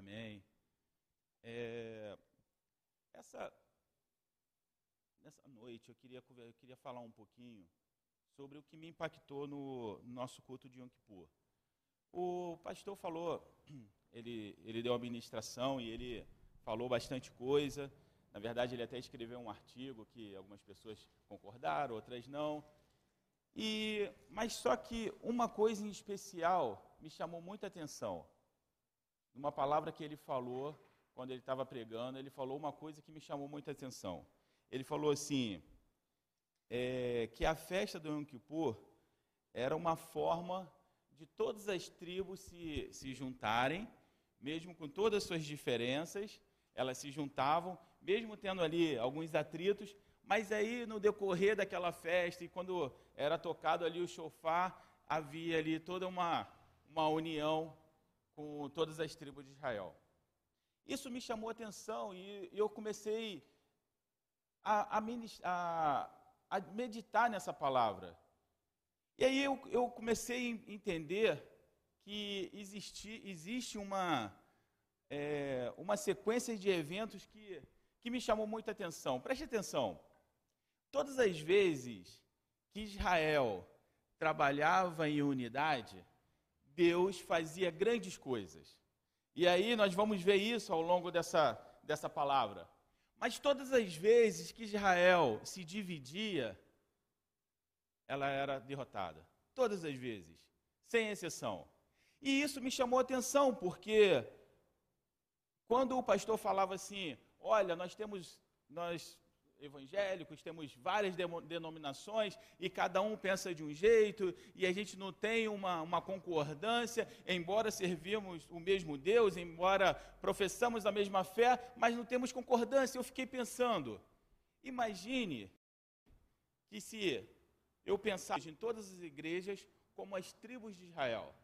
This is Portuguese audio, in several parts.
Amém. É, essa, nessa noite eu queria, eu queria falar um pouquinho sobre o que me impactou no, no nosso culto de Yom Kippur. O pastor falou, ele, ele deu a ministração e ele falou bastante coisa. Na verdade, ele até escreveu um artigo que algumas pessoas concordaram, outras não. E, mas só que uma coisa em especial me chamou muita atenção. Uma palavra que ele falou quando ele estava pregando, ele falou uma coisa que me chamou muita atenção. Ele falou assim, é, que a festa do Yom Kippur era uma forma de todas as tribos se, se juntarem, mesmo com todas as suas diferenças, elas se juntavam, mesmo tendo ali alguns atritos, mas aí no decorrer daquela festa, e quando era tocado ali o chofar, havia ali toda uma, uma união com todas as tribos de Israel. Isso me chamou a atenção e eu comecei a, a, a, a meditar nessa palavra. E aí eu, eu comecei a entender que existe, existe uma, é, uma sequência de eventos que, que me chamou muita atenção. Preste atenção. Todas as vezes que Israel trabalhava em unidade, Deus fazia grandes coisas. E aí nós vamos ver isso ao longo dessa, dessa palavra. Mas todas as vezes que Israel se dividia, ela era derrotada. Todas as vezes, sem exceção. E isso me chamou a atenção, porque quando o pastor falava assim: olha, nós temos, nós evangélicos, temos várias denominações e cada um pensa de um jeito e a gente não tem uma, uma concordância, embora servimos o mesmo Deus, embora professamos a mesma fé, mas não temos concordância. Eu fiquei pensando, imagine que se eu pensasse em todas as igrejas como as tribos de Israel,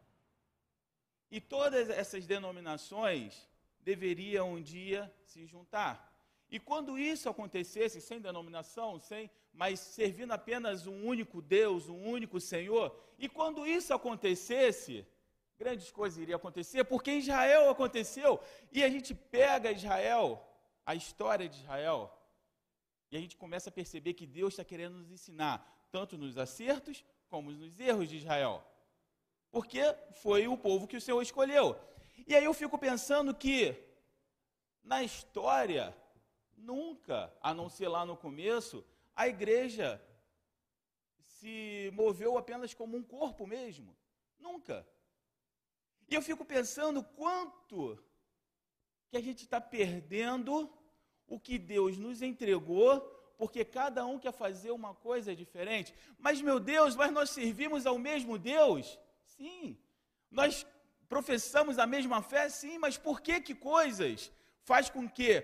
e todas essas denominações deveriam um dia se juntar. E quando isso acontecesse, sem denominação, sem, mas servindo apenas um único Deus, um único Senhor, e quando isso acontecesse, grandes coisas iriam acontecer, porque Israel aconteceu, e a gente pega Israel, a história de Israel, e a gente começa a perceber que Deus está querendo nos ensinar, tanto nos acertos como nos erros de Israel. Porque foi o povo que o Senhor escolheu. E aí eu fico pensando que, na história, Nunca, a não ser lá no começo, a igreja se moveu apenas como um corpo mesmo. Nunca. E eu fico pensando quanto que a gente está perdendo o que Deus nos entregou, porque cada um quer fazer uma coisa diferente. Mas, meu Deus, mas nós servimos ao mesmo Deus? Sim. Nós professamos a mesma fé? Sim. Mas por que que coisas faz com que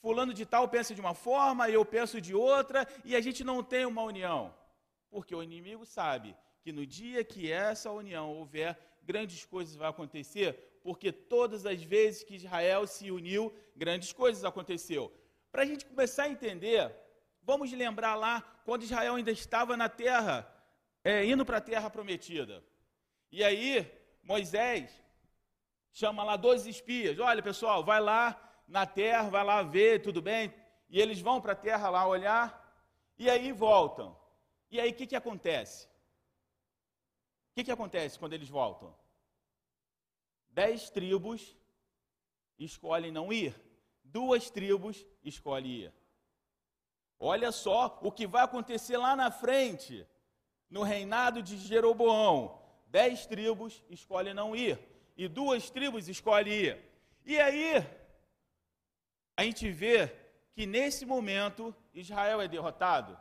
fulano de tal pensa de uma forma, eu penso de outra, e a gente não tem uma união. Porque o inimigo sabe que no dia que essa união houver, grandes coisas vão acontecer, porque todas as vezes que Israel se uniu, grandes coisas aconteceu. Para a gente começar a entender, vamos lembrar lá quando Israel ainda estava na terra, é, indo para a terra prometida. E aí, Moisés chama lá dois espias: olha pessoal, vai lá na terra, vai lá ver, tudo bem? E eles vão para a terra lá olhar, e aí voltam. E aí o que, que acontece? O que, que acontece quando eles voltam? Dez tribos escolhem não ir, duas tribos escolhem ir. Olha só o que vai acontecer lá na frente, no reinado de Jeroboão. Dez tribos escolhem não ir, e duas tribos escolhem ir. E aí, a gente vê que nesse momento Israel é derrotado.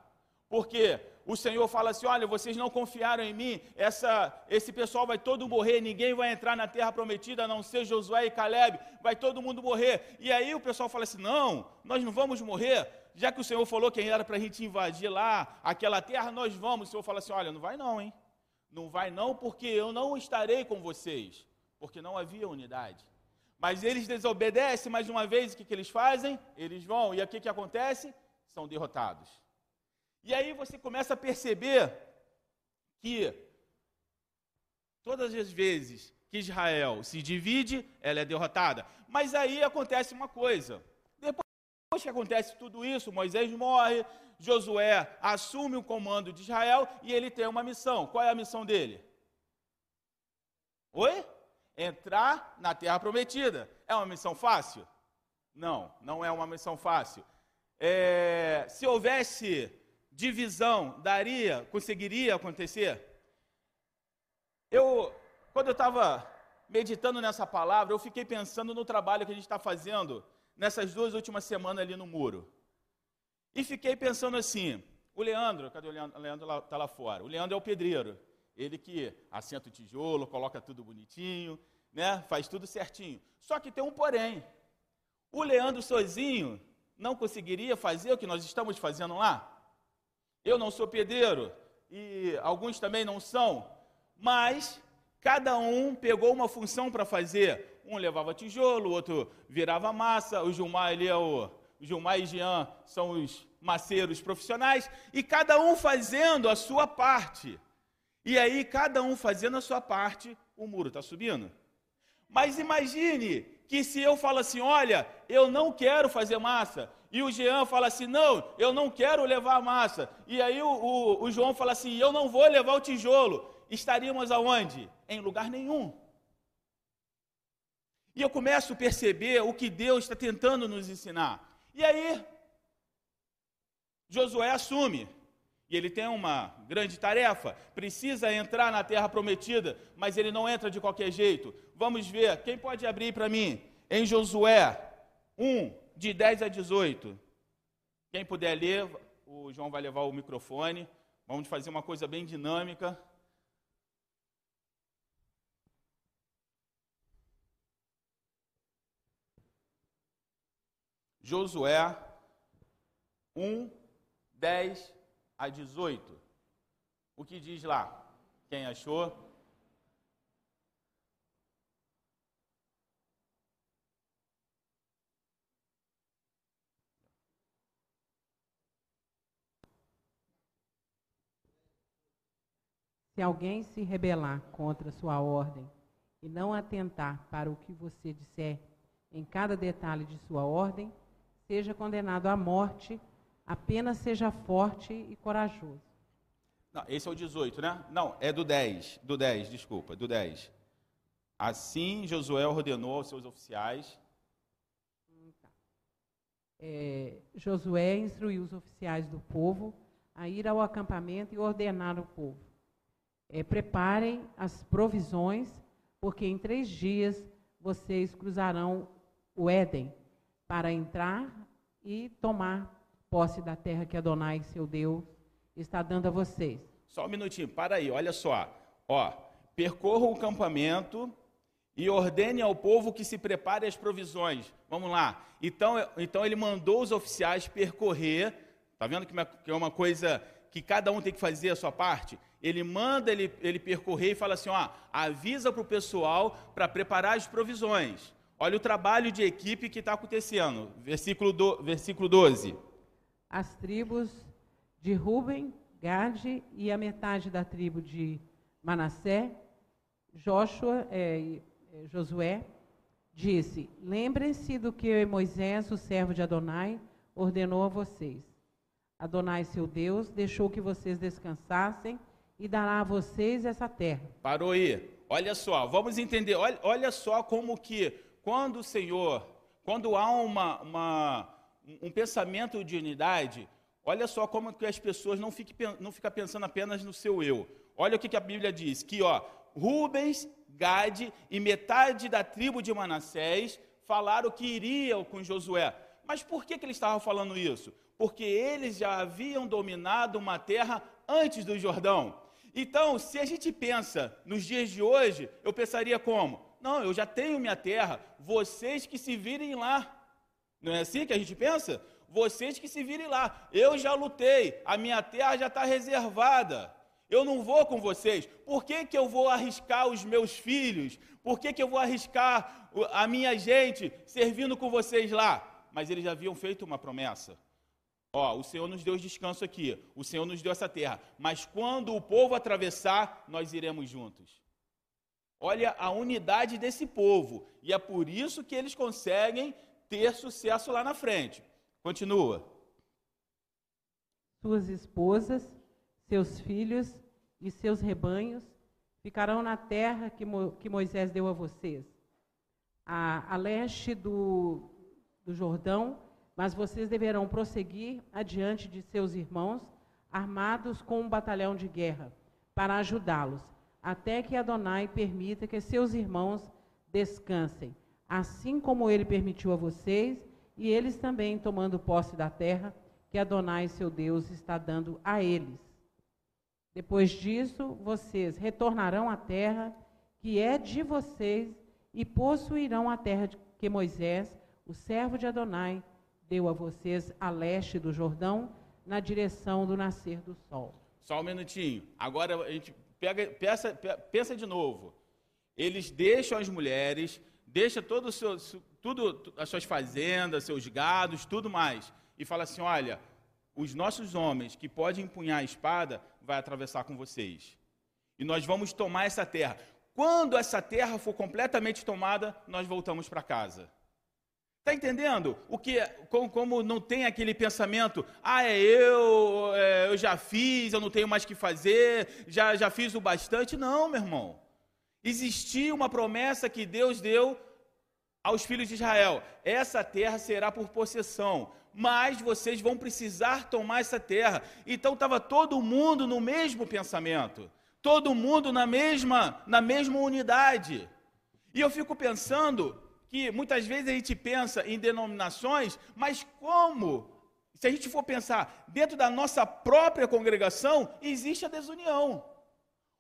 Porque o Senhor fala assim: olha, vocês não confiaram em mim, essa, esse pessoal vai todo morrer, ninguém vai entrar na terra prometida, a não ser Josué e Caleb, vai todo mundo morrer. E aí o pessoal fala assim: não, nós não vamos morrer, já que o Senhor falou que era para a gente invadir lá aquela terra, nós vamos. O Senhor fala assim: olha, não vai não, hein? Não vai não, porque eu não estarei com vocês, porque não havia unidade. Mas eles desobedecem mais uma vez, o que, que eles fazem? Eles vão, e o que, que acontece? São derrotados. E aí você começa a perceber que todas as vezes que Israel se divide, ela é derrotada. Mas aí acontece uma coisa. Depois que acontece tudo isso, Moisés morre, Josué assume o comando de Israel e ele tem uma missão. Qual é a missão dele? Oi? Entrar na terra prometida. É uma missão fácil? Não, não é uma missão fácil. É, se houvesse divisão, daria, conseguiria acontecer? Eu, quando eu estava meditando nessa palavra, eu fiquei pensando no trabalho que a gente está fazendo nessas duas últimas semanas ali no muro. E fiquei pensando assim: o Leandro, cadê o Leandro? O Leandro está lá fora. O Leandro é o pedreiro. Ele que assenta o tijolo, coloca tudo bonitinho, né? faz tudo certinho. Só que tem um porém. O Leandro sozinho não conseguiria fazer o que nós estamos fazendo lá? Eu não sou pedreiro e alguns também não são, mas cada um pegou uma função para fazer. Um levava tijolo, o outro virava massa, o Gilmar, ele é o, o Gilmar e Jean são os maceiros profissionais, e cada um fazendo a sua parte. E aí, cada um fazendo a sua parte, o muro está subindo. Mas imagine que se eu falo assim, olha, eu não quero fazer massa, e o Jean fala assim, não, eu não quero levar a massa, e aí o, o, o João fala assim, eu não vou levar o tijolo, estaríamos aonde? Em lugar nenhum. E eu começo a perceber o que Deus está tentando nos ensinar. E aí, Josué assume. Ele tem uma grande tarefa, precisa entrar na terra prometida, mas ele não entra de qualquer jeito. Vamos ver, quem pode abrir para mim? Em Josué 1, de 10 a 18. Quem puder ler, o João vai levar o microfone. Vamos fazer uma coisa bem dinâmica. Josué 1, 10 a 18. O que diz lá? Quem achou? Se alguém se rebelar contra sua ordem e não atentar para o que você disser em cada detalhe de sua ordem, seja condenado à morte, apenas seja forte e corajoso. Não, esse é o 18, né? Não, é do 10, do 10, desculpa, do 10. Assim Josué ordenou aos seus oficiais. É, Josué instruiu os oficiais do povo a ir ao acampamento e ordenar ao povo. É, preparem as provisões, porque em três dias vocês cruzarão o Éden para entrar e tomar posse da terra que Adonai, seu Deus, está dando a vocês. Só um minutinho, para aí, olha só. Ó, percorra o campamento e ordene ao povo que se prepare as provisões. Vamos lá. Então, então ele mandou os oficiais percorrer. Tá vendo que é uma coisa que cada um tem que fazer a sua parte? Ele manda ele, ele percorrer e fala assim: ó, avisa para o pessoal para preparar as provisões. Olha o trabalho de equipe que está acontecendo. Versículo, do, versículo 12. As tribos de Ruben, Gade e a metade da tribo de Manassé, Joshua, é, é, Josué, disse: Lembrem-se do que Moisés, o servo de Adonai, ordenou a vocês. Adonai, seu Deus, deixou que vocês descansassem e dará a vocês essa terra. Parou aí. Olha só, vamos entender. Olha, olha só como que quando o Senhor, quando há uma, uma, um pensamento de unidade, olha só como que as pessoas não ficam não fica pensando apenas no seu eu. Olha o que, que a Bíblia diz, que ó, Rubens, Gade e metade da tribo de Manassés falaram que iriam com Josué. Mas por que, que eles estavam falando isso? Porque eles já haviam dominado uma terra antes do Jordão. Então, se a gente pensa nos dias de hoje, eu pensaria como? Não, eu já tenho minha terra, vocês que se virem lá. Não é assim que a gente pensa? Vocês que se virem lá. Eu já lutei, a minha terra já está reservada. Eu não vou com vocês. Por que, que eu vou arriscar os meus filhos? Por que, que eu vou arriscar a minha gente servindo com vocês lá? Mas eles já haviam feito uma promessa. Ó, o Senhor nos deu descanso aqui, o Senhor nos deu essa terra, mas quando o povo atravessar, nós iremos juntos. Olha a unidade desse povo. E é por isso que eles conseguem ter sucesso lá na frente. Continua. Suas esposas, seus filhos e seus rebanhos ficarão na terra que, Mo, que Moisés deu a vocês, a, a leste do, do Jordão, mas vocês deverão prosseguir adiante de seus irmãos, armados com um batalhão de guerra, para ajudá-los, até que Adonai permita que seus irmãos descansem, assim como ele permitiu a vocês, e eles também tomando posse da terra que Adonai, seu Deus, está dando a eles. Depois disso, vocês retornarão à terra que é de vocês e possuirão a terra que Moisés, o servo de Adonai, deu a vocês a leste do Jordão, na direção do nascer do sol. Só um minutinho. Agora a gente pega, pensa, pensa de novo. Eles deixam as mulheres, deixam todo o seu, tudo, as suas fazendas, seus gados, tudo mais, e fala assim: olha, os nossos homens que podem empunhar a espada vai atravessar com vocês. E nós vamos tomar essa terra. Quando essa terra for completamente tomada, nós voltamos para casa. Está entendendo? O que, como, como, não tem aquele pensamento, ah, é eu, é, eu já fiz, eu não tenho mais que fazer, já, já fiz o bastante. Não, meu irmão. Existia uma promessa que Deus deu aos filhos de Israel: essa terra será por possessão, mas vocês vão precisar tomar essa terra. Então estava todo mundo no mesmo pensamento, todo mundo na mesma, na mesma unidade. E eu fico pensando que muitas vezes a gente pensa em denominações, mas como? Se a gente for pensar dentro da nossa própria congregação, existe a desunião.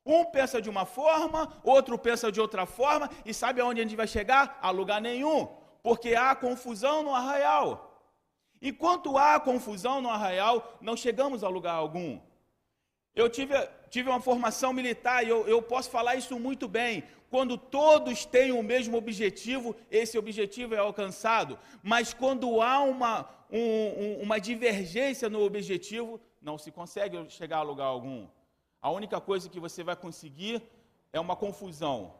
Um pensa de uma forma, outro pensa de outra forma, e sabe aonde a gente vai chegar? A lugar nenhum, porque há confusão no arraial. Enquanto há confusão no arraial, não chegamos a lugar algum. Eu tive, tive uma formação militar e eu, eu posso falar isso muito bem. Quando todos têm o mesmo objetivo, esse objetivo é alcançado. Mas quando há uma, um, uma divergência no objetivo, não se consegue chegar a lugar algum a única coisa que você vai conseguir é uma confusão.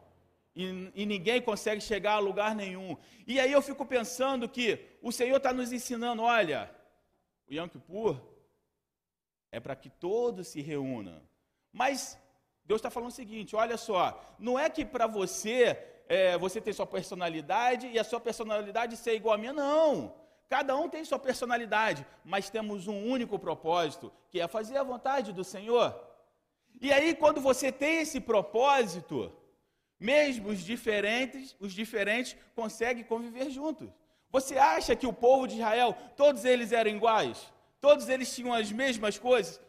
E, e, ninguém consegue chegar a lugar nenhum. E aí eu fico pensando que o Senhor está nos ensinando: olha, o Yom Kippur é para que todos se reúnam. Mas Deus está falando o seguinte: olha só, não é que para você, é, você tem sua personalidade e a sua personalidade ser igual a minha, não. Cada um tem sua personalidade, mas temos um único propósito, que é fazer a vontade do Senhor. E aí, quando você tem esse propósito, mesmo os diferentes, os diferentes conseguem conviver juntos. Você acha que o povo de Israel, todos eles eram iguais? Todos eles tinham as mesmas coisas?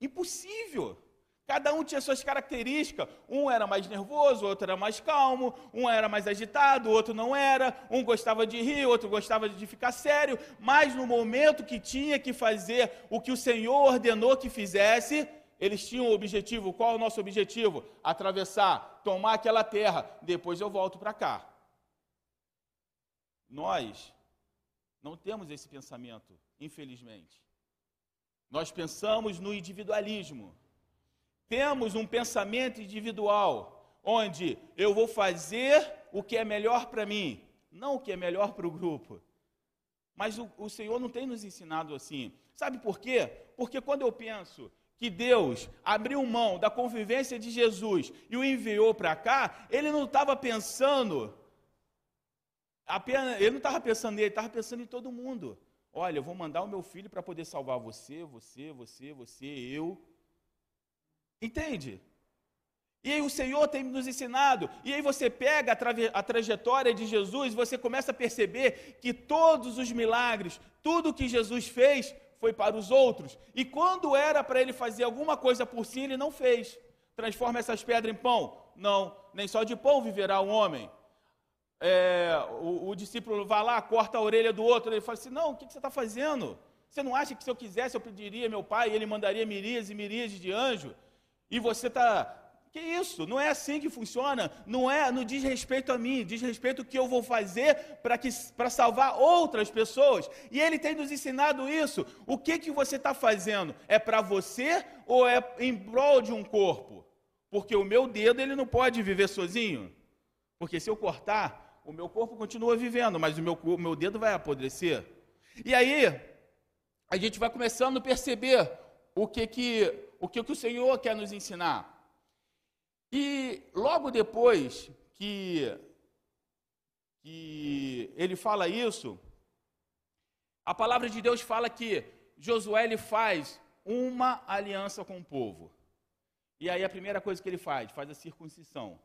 Impossível. Cada um tinha suas características. Um era mais nervoso, outro era mais calmo, um era mais agitado, outro não era. Um gostava de rir, outro gostava de ficar sério. Mas no momento que tinha que fazer o que o Senhor ordenou que fizesse, eles tinham um objetivo. Qual é o nosso objetivo? Atravessar, tomar aquela terra. Depois eu volto para cá. Nós não temos esse pensamento, infelizmente. Nós pensamos no individualismo. Temos um pensamento individual, onde eu vou fazer o que é melhor para mim, não o que é melhor para o grupo. Mas o, o Senhor não tem nos ensinado assim. Sabe por quê? Porque quando eu penso que Deus abriu mão da convivência de Jesus e o enviou para cá, ele não estava pensando apenas, ele não estava pensando nele, ele estava pensando em todo mundo. Olha, eu vou mandar o meu filho para poder salvar você, você, você, você, eu. Entende? E aí o Senhor tem nos ensinado, e aí você pega a, tra a trajetória de Jesus, você começa a perceber que todos os milagres, tudo que Jesus fez, foi para os outros. E quando era para ele fazer alguma coisa por si, ele não fez. Transforma essas pedras em pão? Não, nem só de pão viverá o homem. É, o, o, discípulo vai lá, corta a orelha do outro, ele fala assim: Não, o que, que você está fazendo? Você não acha que se eu quisesse eu pediria meu pai e ele mandaria miríades e miríades de anjo? E você está que isso? Não é assim que funciona. Não é, não diz respeito a mim, diz respeito ao que eu vou fazer para que para salvar outras pessoas. E ele tem nos ensinado isso. O que que você está fazendo? É para você ou é em prol de um corpo? Porque o meu dedo ele não pode viver sozinho. Porque se eu cortar, o meu corpo continua vivendo, mas o meu, o meu dedo vai apodrecer. E aí, a gente vai começando a perceber o que, que, o, que, que o Senhor quer nos ensinar. E logo depois que, que ele fala isso, a palavra de Deus fala que Josué ele faz uma aliança com o povo. E aí a primeira coisa que ele faz, faz a circuncisão.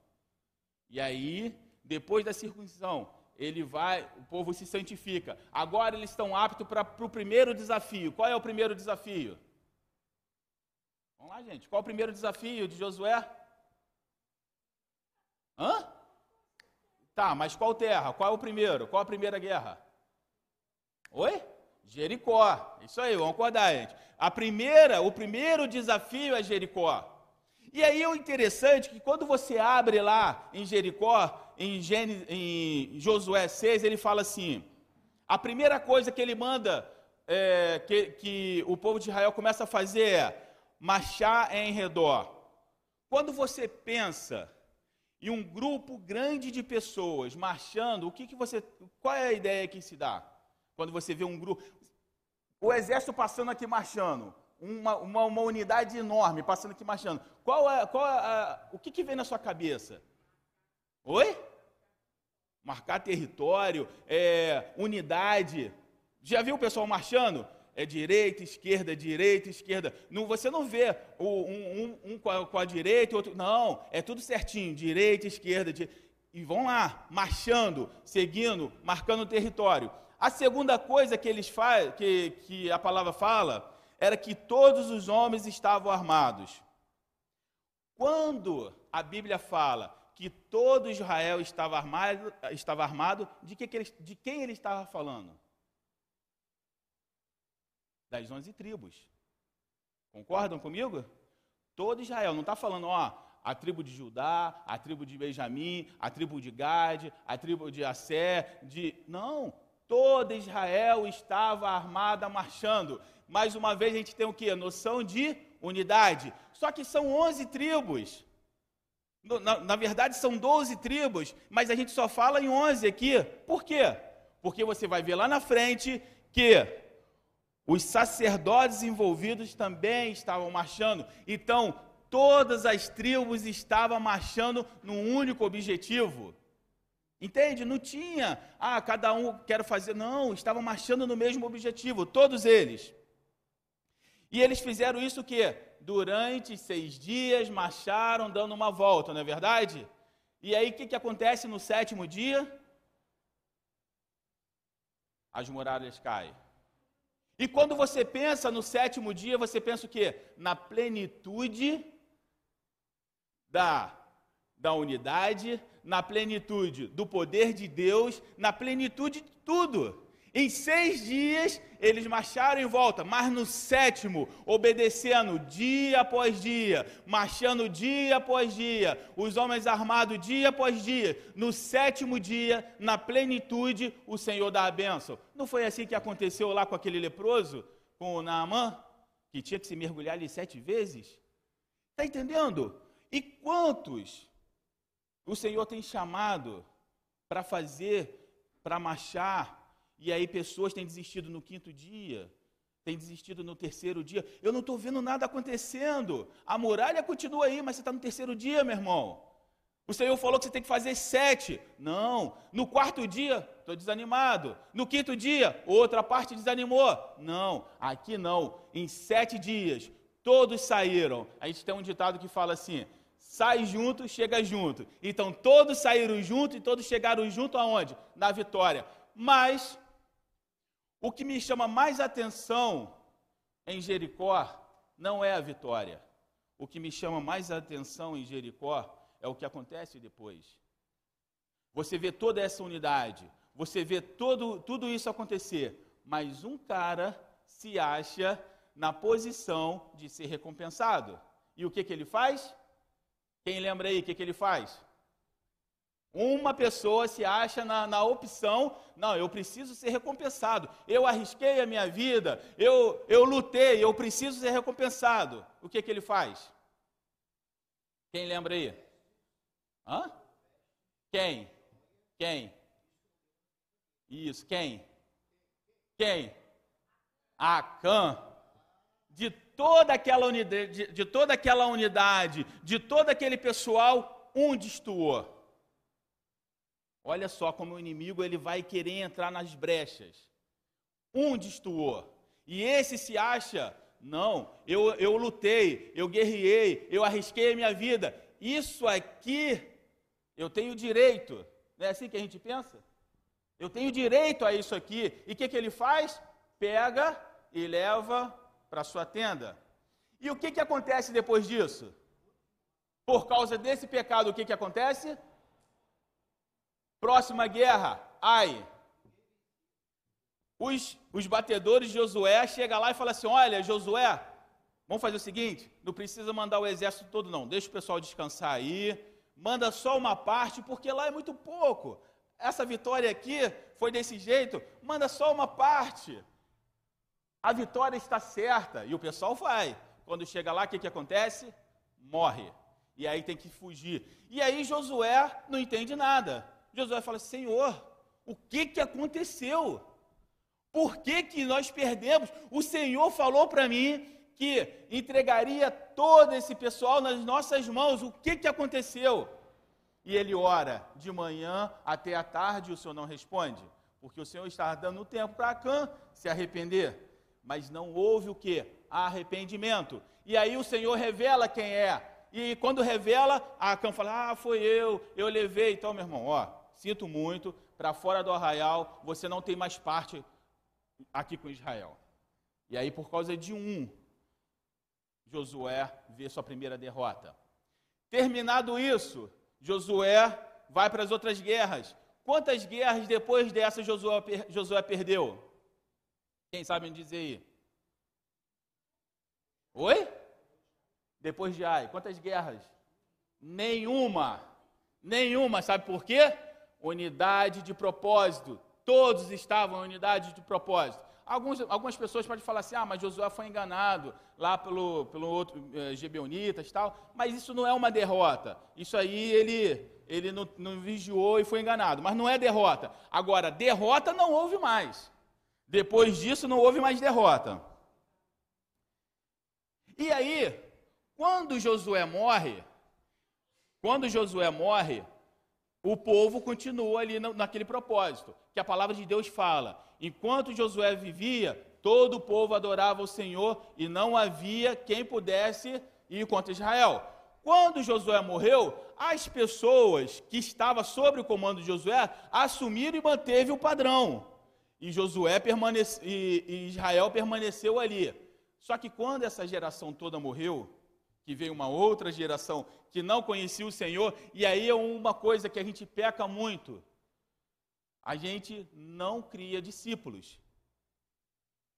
E aí, depois da circuncisão, ele vai, o povo se santifica. Agora eles estão aptos para o primeiro desafio. Qual é o primeiro desafio? Vamos lá, gente. Qual é o primeiro desafio de Josué? Hã? Tá, mas qual terra? Qual é o primeiro? Qual a primeira guerra? Oi? Jericó. Isso aí, vamos acordar, gente. A primeira, o primeiro desafio é Jericó. E aí é o interessante que quando você abre lá em Jericó, em, Gênesis, em Josué 6, ele fala assim: a primeira coisa que ele manda é, que, que o povo de Israel começa a fazer é marchar em redor. Quando você pensa em um grupo grande de pessoas marchando, o que, que você. Qual é a ideia que se dá? Quando você vê um grupo. O exército passando aqui marchando uma, uma, uma, unidade enorme passando aqui marchando. Qual é, qual é a, o que, que vem na sua cabeça? Oi? Marcar território, é, unidade. Já viu o pessoal marchando? É direita, esquerda, direita, esquerda. Não, você não vê um, um, um com, a, com, a, direita e outro. Não, é tudo certinho. Direita, esquerda. E vão lá, marchando, seguindo, marcando o território. A segunda coisa que eles fazem, que, que a palavra fala, era que todos os homens estavam armados. Quando a Bíblia fala que todo Israel estava armado, estava armado de, que que ele, de quem ele estava falando? Das onze tribos. Concordam comigo? Todo Israel, não está falando, ó, a tribo de Judá, a tribo de Benjamim, a tribo de Gade, a tribo de Assé, de. Não, todo Israel estava armada marchando mais uma vez a gente tem o que? Noção de unidade. Só que são 11 tribos. Na, na, verdade, são 12 tribos, mas a gente só fala em 11 aqui. Por quê? Porque você vai ver lá na frente que os sacerdotes envolvidos também estavam marchando. Então, todas as tribos estavam marchando num único objetivo. Entende? Não tinha, ah, cada um quer fazer. Não, estavam marchando no mesmo objetivo, todos eles. E eles fizeram isso que durante seis dias marcharam dando uma volta, não é verdade? E aí o que, que acontece no sétimo dia? As muralhas caem. E quando você pensa no sétimo dia, você pensa o quê? Na plenitude da, da unidade, na plenitude do poder de Deus, na plenitude de tudo. Em seis dias eles marcharam em volta, mas no sétimo, obedecendo dia após dia, marchando dia após dia, os homens armados dia após dia, no sétimo dia, na plenitude, o Senhor dá a bênção. Não foi assim que aconteceu lá com aquele leproso, com o Naamã, que tinha que se mergulhar ali sete vezes? Está entendendo? E quantos o Senhor tem chamado para fazer, para marchar, e aí pessoas têm desistido no quinto dia, têm desistido no terceiro dia. Eu não estou vendo nada acontecendo. A muralha continua aí, mas você está no terceiro dia, meu irmão. O Senhor falou que você tem que fazer sete. Não. No quarto dia, estou desanimado. No quinto dia, outra parte desanimou. Não. Aqui não. Em sete dias, todos saíram. A gente tem um ditado que fala assim: sai junto, chega junto. Então todos saíram junto e todos chegaram junto aonde? Na vitória. Mas o que me chama mais atenção em Jericó não é a vitória. O que me chama mais atenção em Jericó é o que acontece depois. Você vê toda essa unidade, você vê todo, tudo isso acontecer, mas um cara se acha na posição de ser recompensado. E o que, que ele faz? Quem lembra aí o que, que ele faz? Uma pessoa se acha na, na, opção, não, eu preciso ser recompensado. Eu arrisquei a minha vida, eu, eu lutei, eu preciso ser recompensado. O que, que ele faz? Quem lembra aí? Hã? Quem? Quem? Isso, quem? Quem? Acã. De toda aquela unidade, de, de toda aquela unidade, de todo aquele pessoal, um destoou. Olha só como o inimigo ele vai querer entrar nas brechas. Um destoou. E esse se acha, não, eu, eu lutei, eu guerriei, eu arrisquei a minha vida. Isso aqui eu tenho direito. Não é assim que a gente pensa? Eu tenho direito a isso aqui. E o que, que ele faz? Pega e leva para sua tenda. E o que, que acontece depois disso? Por causa desse pecado, o que, que acontece? Próxima guerra, ai. Os, os batedores de Josué chegam lá e falam assim: Olha, Josué, vamos fazer o seguinte: não precisa mandar o exército todo, não. Deixa o pessoal descansar aí. Manda só uma parte, porque lá é muito pouco. Essa vitória aqui foi desse jeito. Manda só uma parte a vitória está certa. E o pessoal vai. Quando chega lá, o que, que acontece? Morre. E aí tem que fugir. E aí Josué não entende nada. Josué fala: Senhor, o que, que aconteceu? Por que, que nós perdemos? O Senhor falou para mim que entregaria todo esse pessoal nas nossas mãos. O que, que aconteceu? E ele ora de manhã até a tarde o Senhor não responde, porque o Senhor está dando tempo para Acã se arrepender mas não houve o que? Arrependimento. E aí o Senhor revela quem é. E quando revela, a Cã fala: Ah, foi eu, eu levei. Então, meu irmão, ó, sinto muito, para fora do arraial, você não tem mais parte aqui com Israel. E aí, por causa de um, Josué vê sua primeira derrota. Terminado isso, Josué vai para as outras guerras. Quantas guerras depois dessa Josué, Josué perdeu? Quem sabe me dizer aí? Oi? Depois de Ai, quantas guerras? Nenhuma. Nenhuma, sabe por quê? Unidade de propósito. Todos estavam em unidade de propósito. Alguns, algumas pessoas podem falar assim: ah, mas Josué foi enganado lá pelo, pelo outro eh, Gebeonitas tal. Mas isso não é uma derrota. Isso aí ele, ele não, não vigiou e foi enganado. Mas não é derrota. Agora, derrota não houve mais. Depois disso, não houve mais derrota. E aí, quando Josué morre, quando Josué morre, o povo continua ali naquele propósito, que a palavra de Deus fala: enquanto Josué vivia, todo o povo adorava o Senhor e não havia quem pudesse ir contra Israel. Quando Josué morreu, as pessoas que estavam sob o comando de Josué assumiram e manteve o padrão e Josué permanece, e, Israel permaneceu ali. Só que quando essa geração toda morreu, que veio uma outra geração que não conhecia o Senhor, e aí é uma coisa que a gente peca muito. A gente não cria discípulos.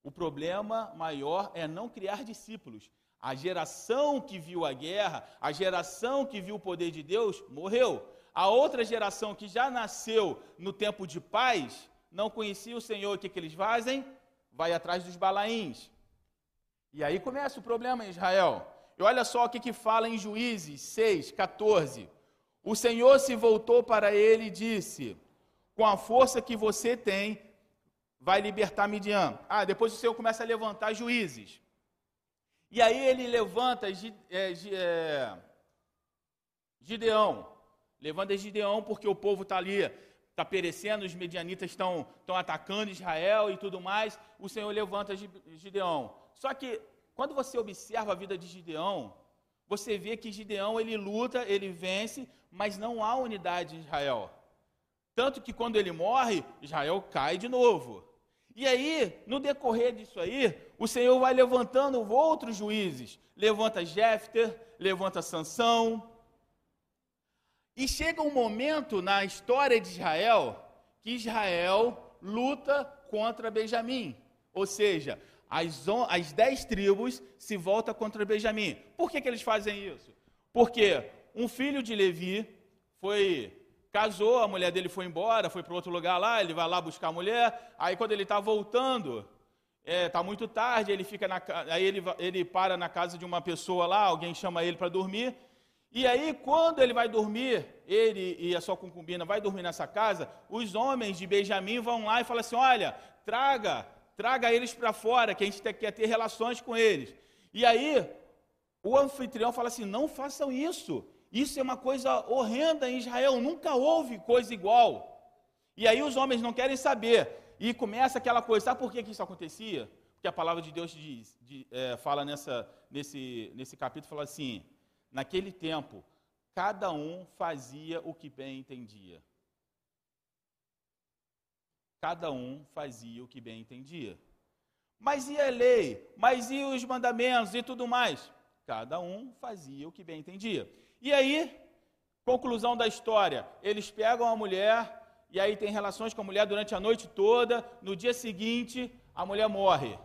O problema maior é não criar discípulos. A geração que viu a guerra, a geração que viu o poder de Deus, morreu. A outra geração que já nasceu no tempo de paz, não conhecia o Senhor, o que, que eles fazem? Vai atrás dos balaíns. E aí começa o problema em Israel. E olha só o que, que fala em Juízes 6, 14. O Senhor se voltou para ele e disse: Com a força que você tem, vai libertar Midian. Ah, depois o Senhor começa a levantar juízes. E aí ele levanta é, é, Gideão. Levanta Gideão porque o povo está ali está perecendo, os medianitas estão, estão atacando Israel e tudo mais, o Senhor levanta Gideão. Só que, quando você observa a vida de Gideão, você vê que Gideão ele luta, ele vence, mas não há unidade em Israel. Tanto que quando ele morre, Israel cai de novo. E aí, no decorrer disso aí, o Senhor vai levantando outros juízes. Levanta Jefter, levanta Sansão, e chega um momento na história de Israel que Israel luta contra Benjamim. Ou seja, as, as dez tribos se voltam contra Benjamim. Por que, que eles fazem isso? Porque um filho de Levi foi casou, a mulher dele foi embora, foi para outro lugar lá, ele vai lá buscar a mulher. Aí quando ele está voltando, está é, tá muito tarde, ele fica na, aí ele, ele para na casa de uma pessoa lá, alguém chama ele para dormir. E aí, quando ele vai dormir, ele e a sua concubina vai dormir nessa casa, os homens de Benjamim vão lá e falam assim: olha, traga, traga eles para fora, que a gente quer ter relações com eles. E aí, o anfitrião fala assim: não façam isso. Isso é uma coisa horrenda em Israel, nunca houve coisa igual. E aí os homens não querem saber. E começa aquela coisa, sabe por que, que isso acontecia? Porque a palavra de Deus diz, de, é, fala nessa, nesse, nesse capítulo, fala assim, naquele tempo, cada um fazia o que bem entendia. Cada um fazia o que bem entendia. Mas e a lei? Mas e os mandamentos e tudo mais? Cada um fazia o que bem entendia. E aí, conclusão da história: eles pegam a mulher e aí tem relações com a mulher durante a noite toda. No dia seguinte, a mulher morre.